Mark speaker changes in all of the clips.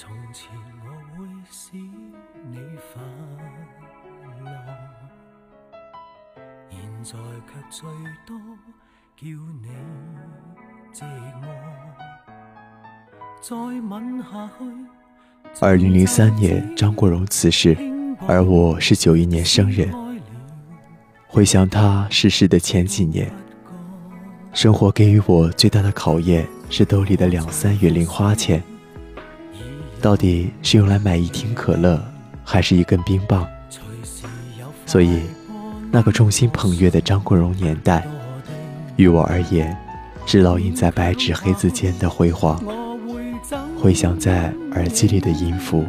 Speaker 1: 从前我会使你快乐，现在却最多叫你寂寞。再吻下去。
Speaker 2: 二零零三年，张国荣辞世，而我是九一年生人。回想他逝世的前几年，生活给予我最大的考验是兜里的两三元零花钱。到底是用来买一听可乐，还是一根冰棒？所以，那个众星捧月的张国荣年代，于我而言，是烙印在白纸黑字间的辉煌。回响在耳机里的音符，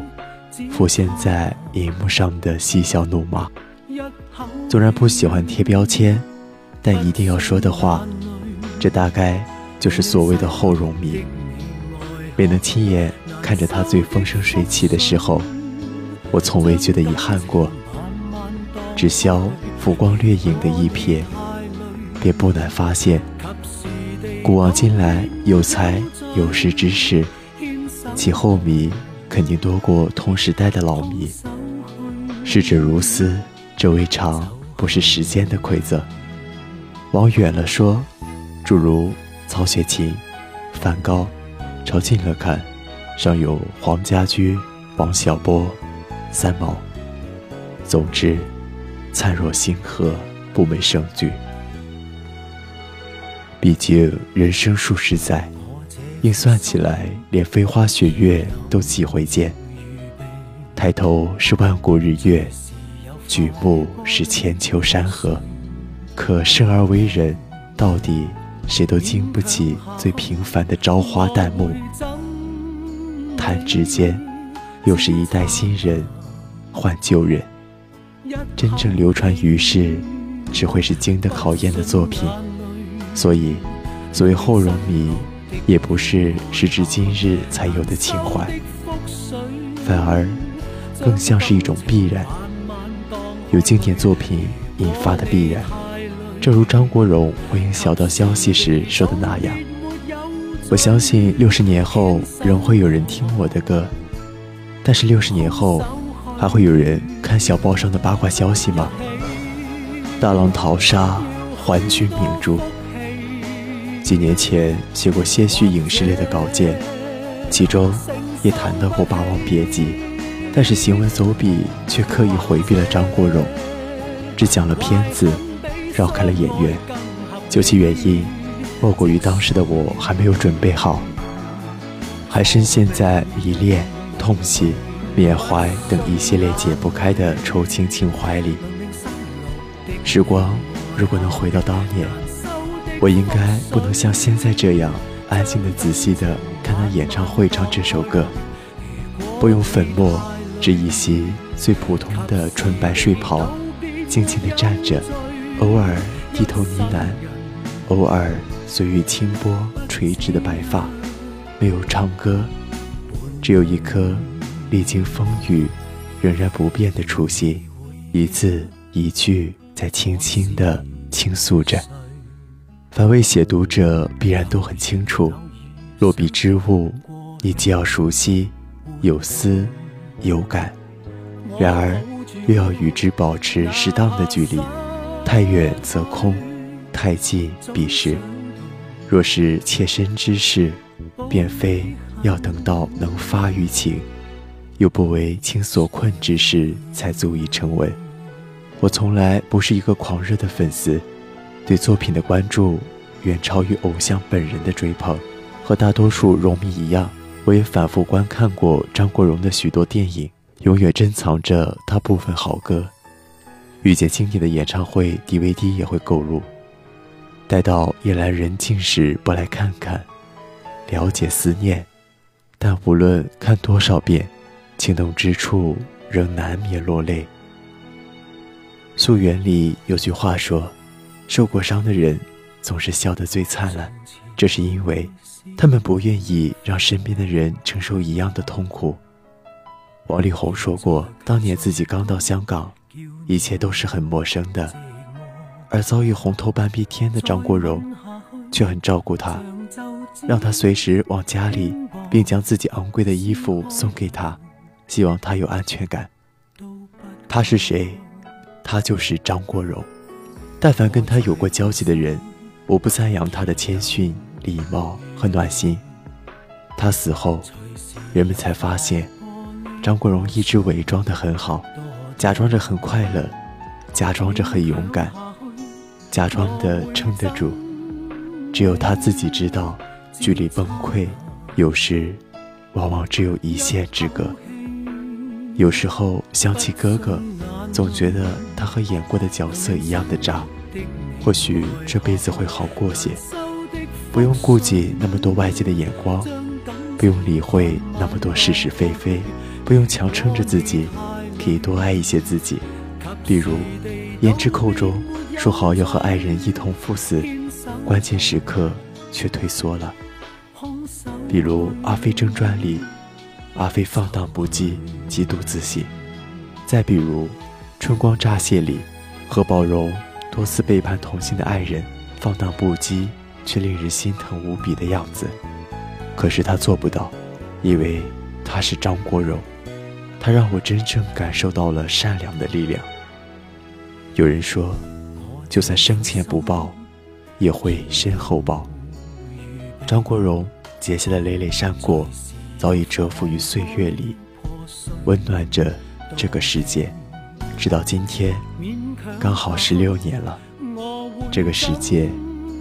Speaker 2: 浮现在荧幕上的嬉笑怒骂。纵然不喜欢贴标签，但一定要说的话，这大概就是所谓的后荣迷。没能亲眼。看着他最风生水起的时候，我从未觉得遗憾过。只消浮光掠影的一瞥，便不难发现，古往今来有才有识之士，其后迷肯定多过同时代的老迷。逝者如斯，这未尝不是时间的馈赠。往远了说，诸如曹雪芹、梵高；朝近了看。上有黄家驹、王小波、三毛。总之，灿若星河，不美胜举。毕竟人生数十载，硬算起来，连飞花雪月都几回见。抬头是万古日月，举目是千秋山河。可生而为人，到底谁都经不起最平凡的朝花旦暮。弹指间，又是一代新人换旧人。真正流传于世，只会是经得考验的作品。所以，所谓后荣迷，也不是时至今日才有的情怀，反而更像是一种必然，有经典作品引发的必然。正如张国荣回应小道消息时说的那样。我相信六十年后仍会有人听我的歌，但是六十年后还会有人看小报上的八卦消息吗？大浪淘沙，还君明珠。几年前写过些许影视类的稿件，其中也谈到过《霸王别姬》，但是行文走笔却刻意回避了张国荣，只讲了片子，绕开了演员。究其原因。莫过于当时的我还没有准备好，还深陷在迷恋、痛惜、缅怀等一系列解不开的愁情情怀里。时光如果能回到当年，我应该不能像现在这样安静的、仔细的看他演唱会唱这首歌，不用粉墨，只一袭最普通的纯白睡袍，静静地站着，偶尔低头呢喃，偶尔。随遇清波垂直的白发，没有唱歌，只有一颗历经风雨仍然不变的初心，一字一句在轻轻的倾诉着。凡未写读者必然都很清楚，落笔之物，你既要熟悉，有思有感，然而又要与之保持适当的距离，太远则空，太近必失。若是切身之事，便非要等到能发于情，又不为情所困之事才足以成文。我从来不是一个狂热的粉丝，对作品的关注远超于偶像本人的追捧。和大多数荣迷一样，我也反复观看过张国荣的许多电影，永远珍藏着他部分好歌。遇见经典的演唱会 DVD 也会购入。待到夜阑人静时，不来看看，了解思念。但无论看多少遍，情动之处仍难免落泪。素媛里有句话说：“受过伤的人总是笑得最灿烂。”这是因为他们不愿意让身边的人承受一样的痛苦。王力宏说过，当年自己刚到香港，一切都是很陌生的。而遭遇红透半壁天的张国荣，却很照顾他，让他随时往家里并将自己昂贵的衣服送给他，希望他有安全感。他是谁？他就是张国荣。但凡跟他有过交集的人，我不赞扬他的谦逊、礼貌和暖心。他死后，人们才发现，张国荣一直伪装得很好，假装着很快乐，假装着很勇敢，假装的撑得住。只有他自己知道，距离崩溃，有时，往往只有一线之隔。有时候想起哥哥。总觉得他和演过的角色一样的渣，或许这辈子会好过些，不用顾及那么多外界的眼光，不用理会那么多是是非非，不用强撑着自己，可以多爱一些自己。比如，胭脂扣中说好要和爱人一同赴死，关键时刻却退缩了。比如《阿飞正传》里，阿飞放荡不羁，极度自信。再比如。春光乍泄里，何宝荣多次背叛同性的爱人，放荡不羁却令人心疼无比的样子。可是他做不到，因为他是张国荣，他让我真正感受到了善良的力量。有人说，就算生前不报，也会身后报。张国荣结下的累累善果，早已蛰伏于岁月里，温暖着这个世界。直到今天，刚好十六年了。这个世界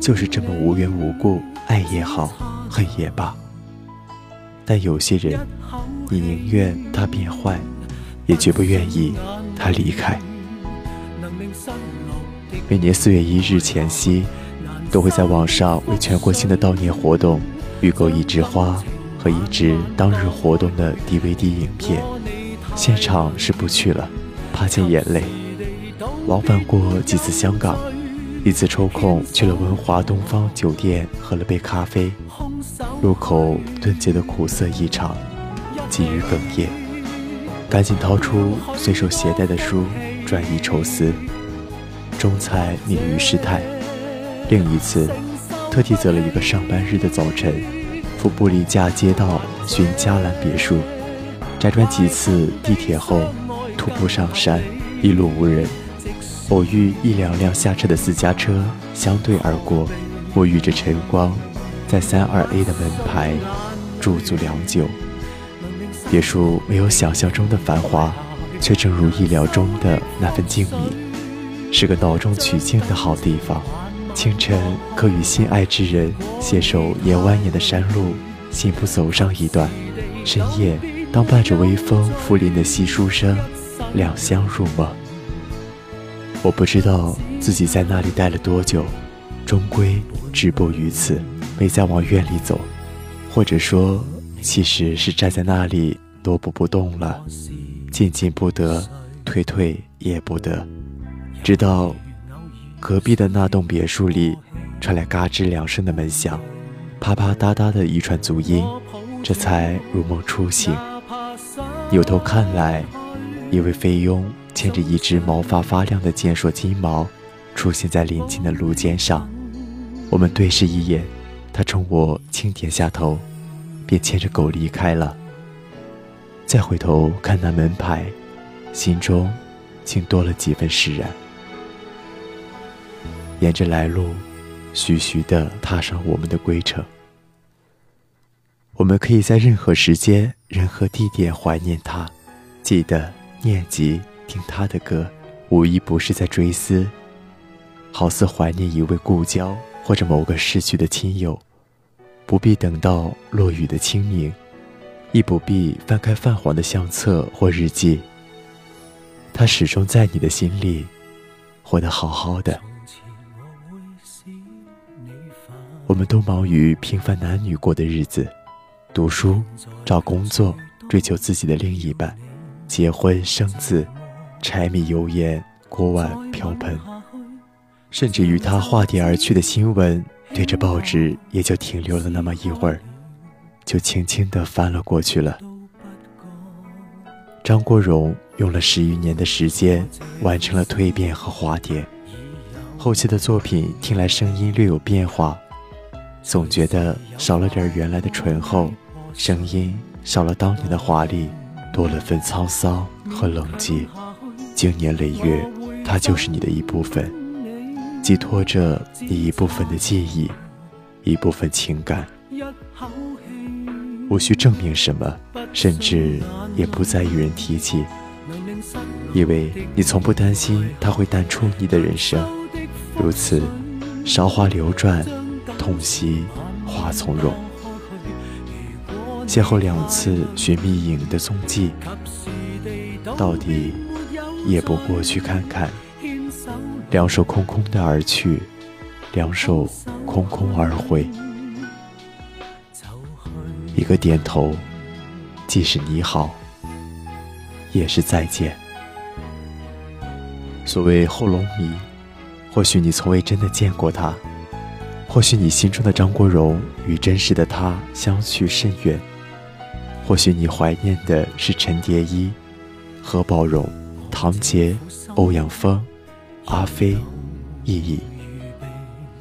Speaker 2: 就是这么无缘无故，爱也好，恨也罢。但有些人，你宁愿他变坏，也绝不愿意他离开。每年四月一日前夕，都会在网上为全国性的悼念活动预购一枝花和一支当日活动的 DVD 影片。现场是不去了。怕见眼泪，往返过几次香港，一次抽空去了文华东方酒店喝了杯咖啡，入口顿觉得苦涩异常，几日哽咽，赶紧掏出随手携带的书转移愁思，终才免于失态。另一次，特地择了一个上班日的早晨，赴布里加街道寻嘉兰别墅，辗转几次地铁后。徒步上山，一路无人，偶遇一两辆下车的私家车相对而过，沐浴着晨光，在三二 A 的门牌驻足良久。别墅没有想象中的繁华，却正如意料中的那份静谧，是个脑中取静的好地方。清晨可与心爱之人携手沿蜿蜒的山路，信步走上一段；深夜，当伴着微风拂林的稀疏声。两相入梦，我不知道自己在那里待了多久，终归止步于此，没再往院里走，或者说，其实是站在那里踱步不动了，进进不得，退退也不得，直到隔壁的那栋别墅里传来嘎吱两声的门响，啪啪嗒嗒的一串足音，这才如梦初醒，扭头看来。一位菲佣牵着一只毛发发亮的健硕金毛，出现在临近的路肩上。我们对视一眼，他冲我轻点下头，便牵着狗离开了。再回头看那门牌，心中竟多了几分释然。沿着来路，徐徐地踏上我们的归程。我们可以在任何时间、任何地点怀念他，记得。念及听他的歌，无一不是在追思，好似怀念一位故交或者某个逝去的亲友。不必等到落雨的清明，亦不必翻开泛黄的相册或日记。他始终在你的心里，活得好好的。我们都忙于平凡男女过的日子，读书、找工作、追求自己的另一半。结婚生子，柴米油盐锅碗瓢盆，甚至与他化蝶而去的新闻，对着报纸也就停留了那么一会儿，就轻轻地翻了过去了。张国荣用了十余年的时间，完成了蜕变和化蝶，后期的作品听来声音略有变化，总觉得少了点原来的醇厚，声音少了当年的华丽，多了份沧桑和冷寂。经年累月，它就是你的一部分，寄托着你一部分的记忆，一部分情感。无需证明什么，甚至也不再与人提起，因为你从不担心它会淡出你的人生。如此，韶华流转，痛惜花从容。邂逅两次寻觅影的踪迹，到底也不过去看看。两手空空的而去，两手空空而回。一个点头，既是你好，也是再见。所谓后龙迷，或许你从未真的见过他，或许你心中的张国荣与真实的他相去甚远。或许你怀念的是陈蝶衣、何宝荣、唐杰、欧阳锋、阿飞、意义。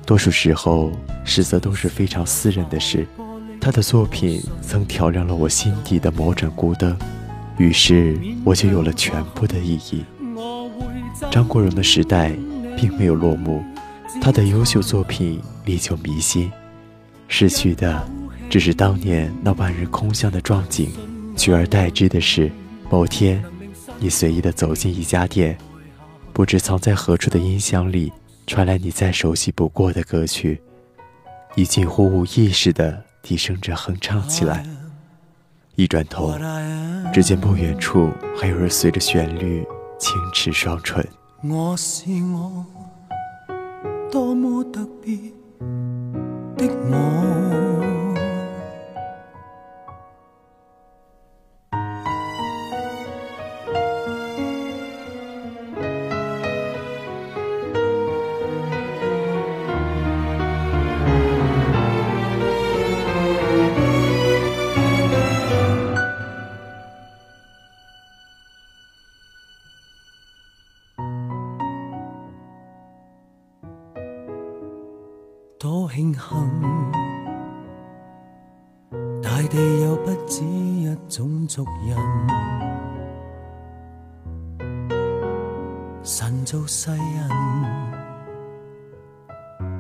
Speaker 2: 多数时候，实则都是非常私人的事。他的作品曾调亮了我心底的某盏孤灯，于是我就有了全部的意义。张国荣的时代并没有落幕，他的优秀作品历久弥新，失去的。只是当年那万人空巷的壮景，取而代之的是，某天，你随意的走进一家店，不知藏在何处的音响里传来你再熟悉不过的歌曲，你近乎无意识的低声着哼唱起来。一转头，只见不远处还有人随着旋律轻齿双唇。
Speaker 1: 我是我，多么特别的我。多庆幸，大地有不止一种族人。神造世人，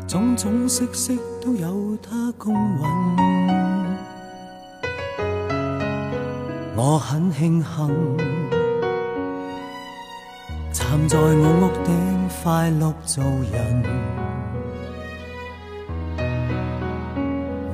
Speaker 1: 种种色色都有他公允。我很庆幸，站在我屋顶快乐做人。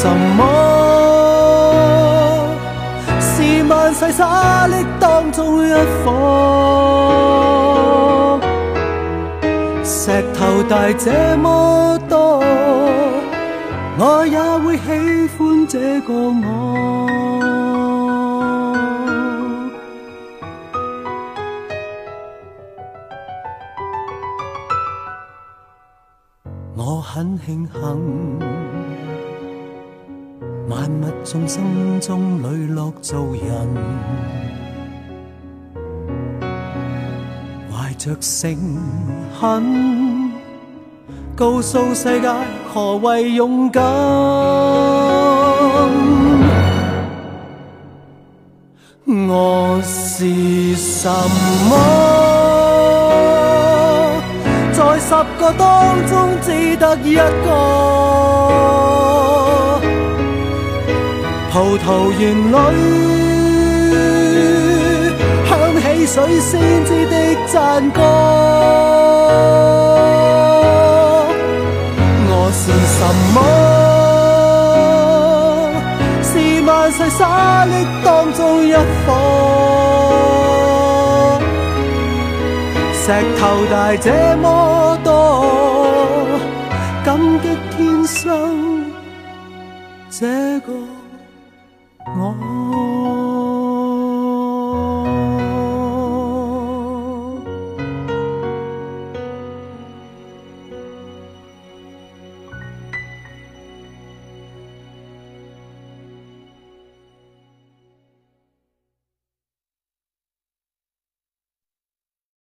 Speaker 1: 什么？是万世沙砾当中一颗。石头大这么多，我也会喜欢这个我。我很庆幸。万物众生中磊落做人，怀着诚恳，告诉世界何为勇敢。我是什么？在十个当中只得一个。葡萄园里响起水仙子的赞歌。我是什么？是万世沙砾当中一颗。石头大这么多，感激天生。这个。